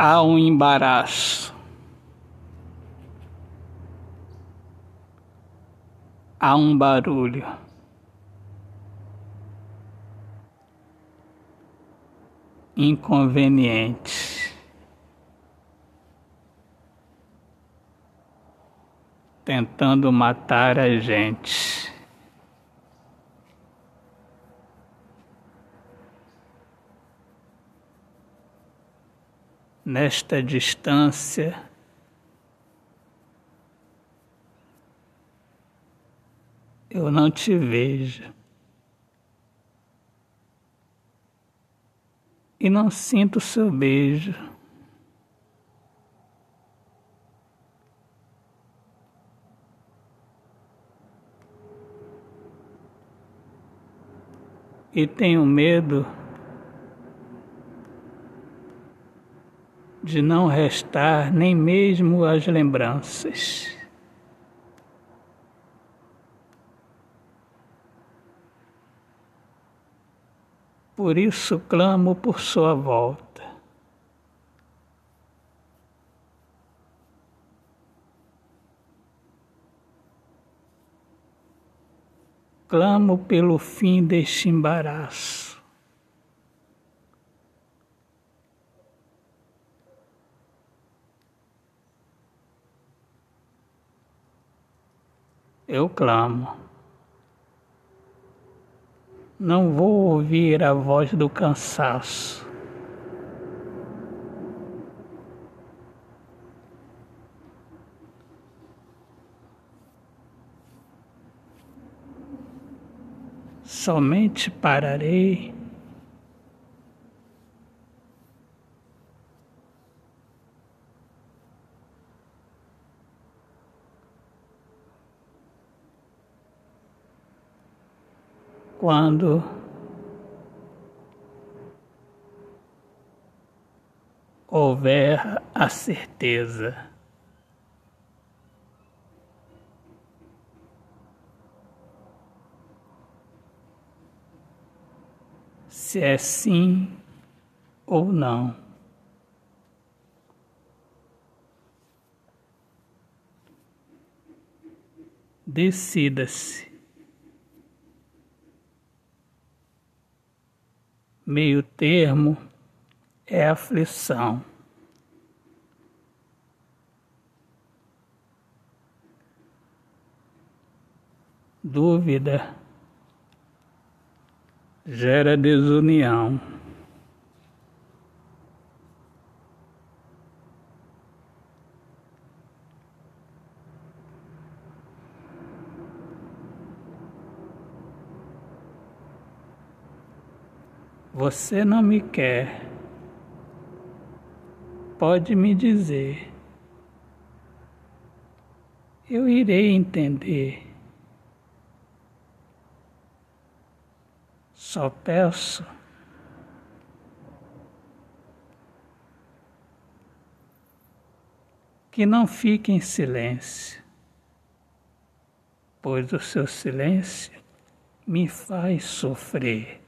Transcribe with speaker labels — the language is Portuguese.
Speaker 1: Há um embaraço. Há um barulho. Inconveniente. Tentando matar a gente. Nesta distância, eu não te vejo. E não sinto seu beijo. E tenho medo de não restar nem mesmo as lembranças. Por isso clamo por sua volta. Clamo pelo fim deste embaraço. Eu clamo. Não vou ouvir a voz do cansaço. Somente pararei quando houver a certeza. Se é sim ou não. Decida-se. Meio termo é aflição. Dúvida gera desunião. Você não me quer. Pode me dizer. Eu irei entender. Só peço que não fique em silêncio, pois o seu silêncio me faz sofrer.